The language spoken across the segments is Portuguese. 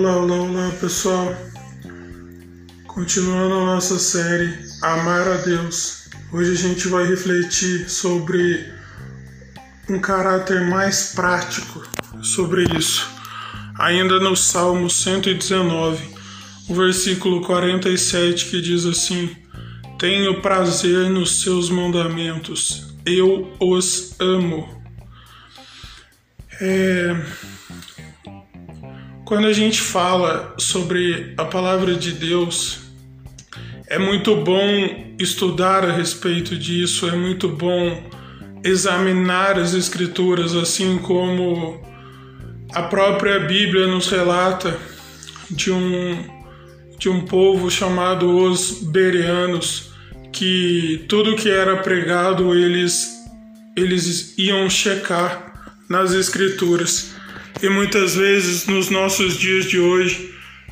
Olá, olá, olá pessoal. Continuando a nossa série Amar a Deus. Hoje a gente vai refletir sobre um caráter mais prático sobre isso. Ainda no Salmo 119, o versículo 47 que diz assim: Tenho prazer nos seus mandamentos, eu os amo. É, quando a gente fala sobre a palavra de Deus, é muito bom estudar a respeito disso, é muito bom examinar as Escrituras, assim como a própria Bíblia nos relata de um, de um povo chamado os Bereanos, que tudo que era pregado eles, eles iam checar nas Escrituras. E muitas vezes nos nossos dias de hoje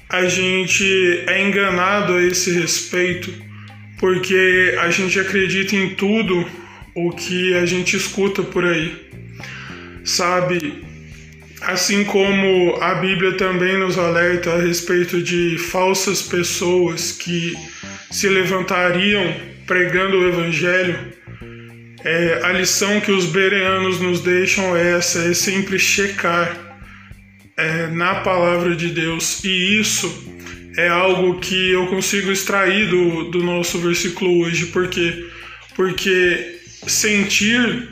a gente é enganado a esse respeito porque a gente acredita em tudo o que a gente escuta por aí. Sabe, assim como a Bíblia também nos alerta a respeito de falsas pessoas que se levantariam pregando o evangelho, é, a lição que os bereanos nos deixam é essa: é sempre checar é, na palavra de Deus. E isso é algo que eu consigo extrair do, do nosso versículo hoje, porque, porque sentir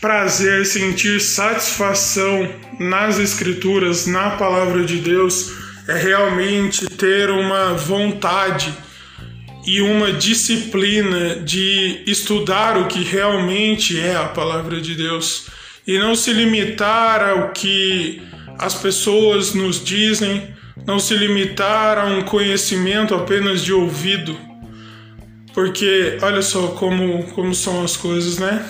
prazer, sentir satisfação nas Escrituras, na palavra de Deus, é realmente ter uma vontade e uma disciplina de estudar o que realmente é a palavra de Deus. E não se limitar ao que as pessoas nos dizem, não se limitar a um conhecimento apenas de ouvido. Porque olha só como, como são as coisas, né?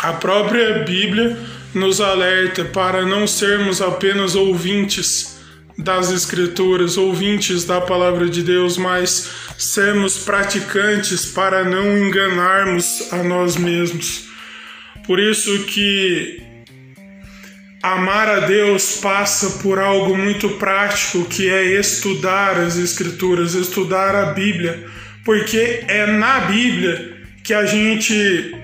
A própria Bíblia nos alerta para não sermos apenas ouvintes das Escrituras, ouvintes da palavra de Deus, mas sermos praticantes para não enganarmos a nós mesmos. Por isso que Amar a Deus passa por algo muito prático que é estudar as Escrituras, estudar a Bíblia, porque é na Bíblia que a gente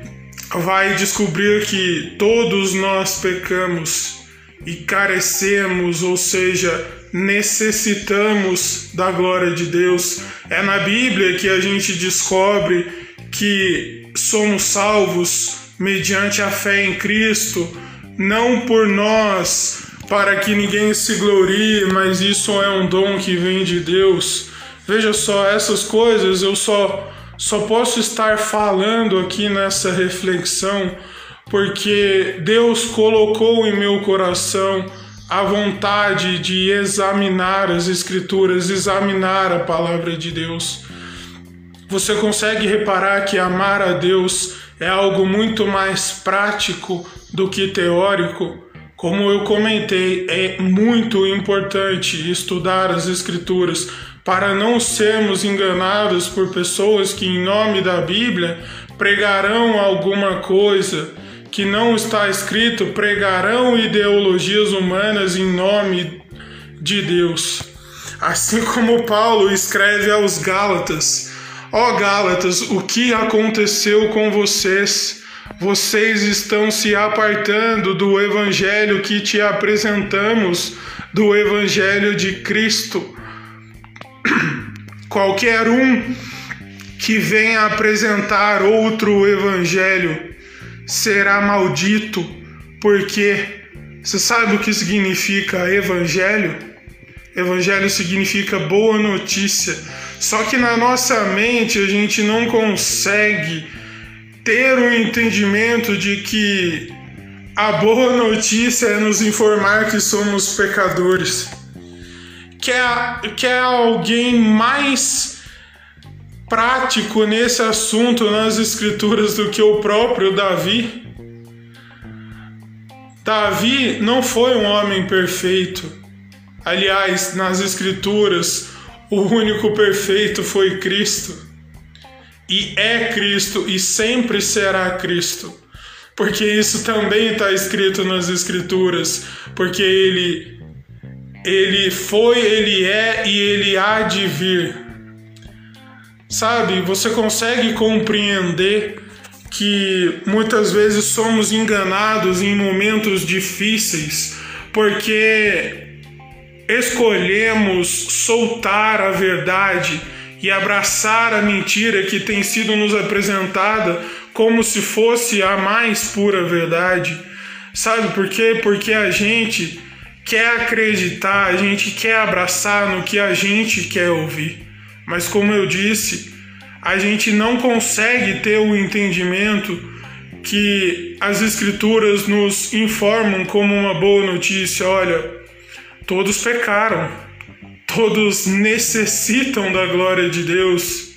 vai descobrir que todos nós pecamos e carecemos, ou seja, necessitamos da glória de Deus. É na Bíblia que a gente descobre que somos salvos mediante a fé em Cristo não por nós, para que ninguém se glorie, mas isso é um dom que vem de Deus. Veja só, essas coisas eu só só posso estar falando aqui nessa reflexão porque Deus colocou em meu coração a vontade de examinar as Escrituras, examinar a palavra de Deus. Você consegue reparar que amar a Deus é algo muito mais prático do que teórico, como eu comentei, é muito importante estudar as Escrituras para não sermos enganados por pessoas que, em nome da Bíblia, pregarão alguma coisa que não está escrito, pregarão ideologias humanas em nome de Deus. Assim como Paulo escreve aos Gálatas: Ó oh, Gálatas, o que aconteceu com vocês? vocês estão se apartando do evangelho que te apresentamos, do evangelho de Cristo. Qualquer um que venha apresentar outro evangelho será maldito, porque você sabe o que significa evangelho? Evangelho significa boa notícia. Só que na nossa mente a gente não consegue ter o entendimento de que a boa notícia é nos informar que somos pecadores. Quer, quer alguém mais prático nesse assunto nas Escrituras do que o próprio Davi? Davi não foi um homem perfeito. Aliás, nas Escrituras, o único perfeito foi Cristo e é Cristo e sempre será Cristo. Porque isso também está escrito nas Escrituras, porque ele ele foi, ele é e ele há de vir. Sabe, você consegue compreender que muitas vezes somos enganados em momentos difíceis porque escolhemos soltar a verdade e abraçar a mentira que tem sido nos apresentada como se fosse a mais pura verdade. Sabe por quê? Porque a gente quer acreditar, a gente quer abraçar no que a gente quer ouvir. Mas como eu disse, a gente não consegue ter o entendimento que as escrituras nos informam como uma boa notícia, olha, todos pecaram, todos necessitam da glória de Deus.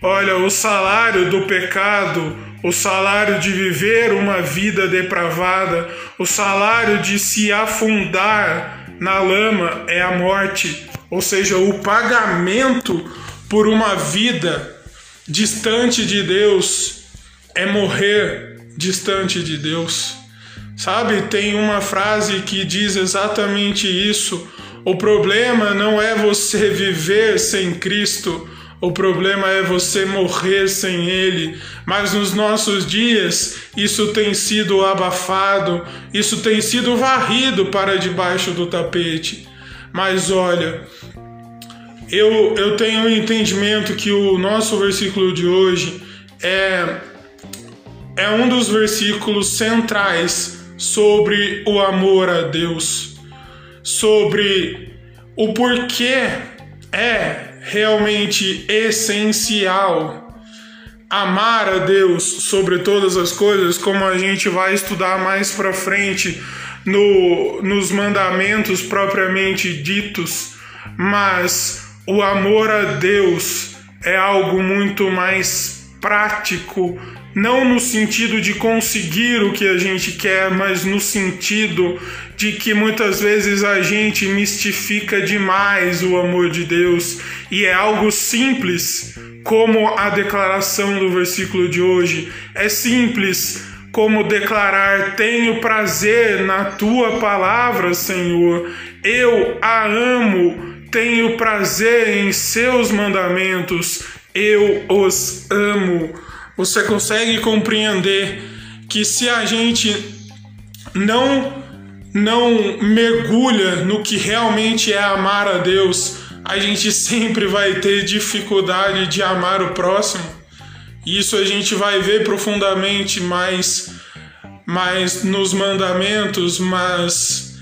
Olha, o salário do pecado, o salário de viver uma vida depravada, o salário de se afundar na lama é a morte, ou seja, o pagamento por uma vida distante de Deus é morrer distante de Deus. Sabe, tem uma frase que diz exatamente isso. O problema não é você viver sem Cristo, o problema é você morrer sem Ele. Mas nos nossos dias, isso tem sido abafado, isso tem sido varrido para debaixo do tapete. Mas olha, eu, eu tenho o um entendimento que o nosso versículo de hoje é, é um dos versículos centrais sobre o amor a Deus, sobre o porquê é realmente essencial amar a Deus sobre todas as coisas, como a gente vai estudar mais para frente no, nos mandamentos propriamente ditos, mas o amor a Deus é algo muito mais prático, não no sentido de conseguir o que a gente quer, mas no sentido de que muitas vezes a gente mistifica demais o amor de Deus. E é algo simples, como a declaração do versículo de hoje. É simples como declarar: Tenho prazer na tua palavra, Senhor, eu a amo tenho prazer em seus mandamentos, eu os amo. Você consegue compreender que se a gente não não mergulha no que realmente é amar a Deus, a gente sempre vai ter dificuldade de amar o próximo. Isso a gente vai ver profundamente mais mais nos mandamentos, mas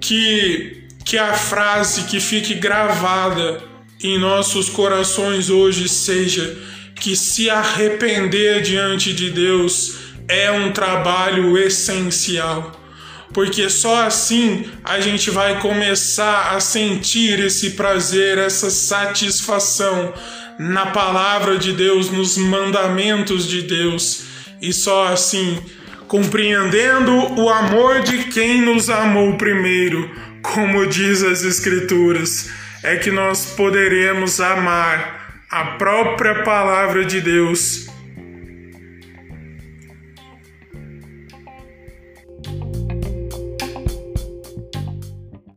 que que a frase que fique gravada em nossos corações hoje seja que se arrepender diante de Deus é um trabalho essencial. Porque só assim a gente vai começar a sentir esse prazer, essa satisfação na palavra de Deus, nos mandamentos de Deus. E só assim, compreendendo o amor de quem nos amou primeiro, como diz as Escrituras, é que nós poderemos amar a própria palavra de Deus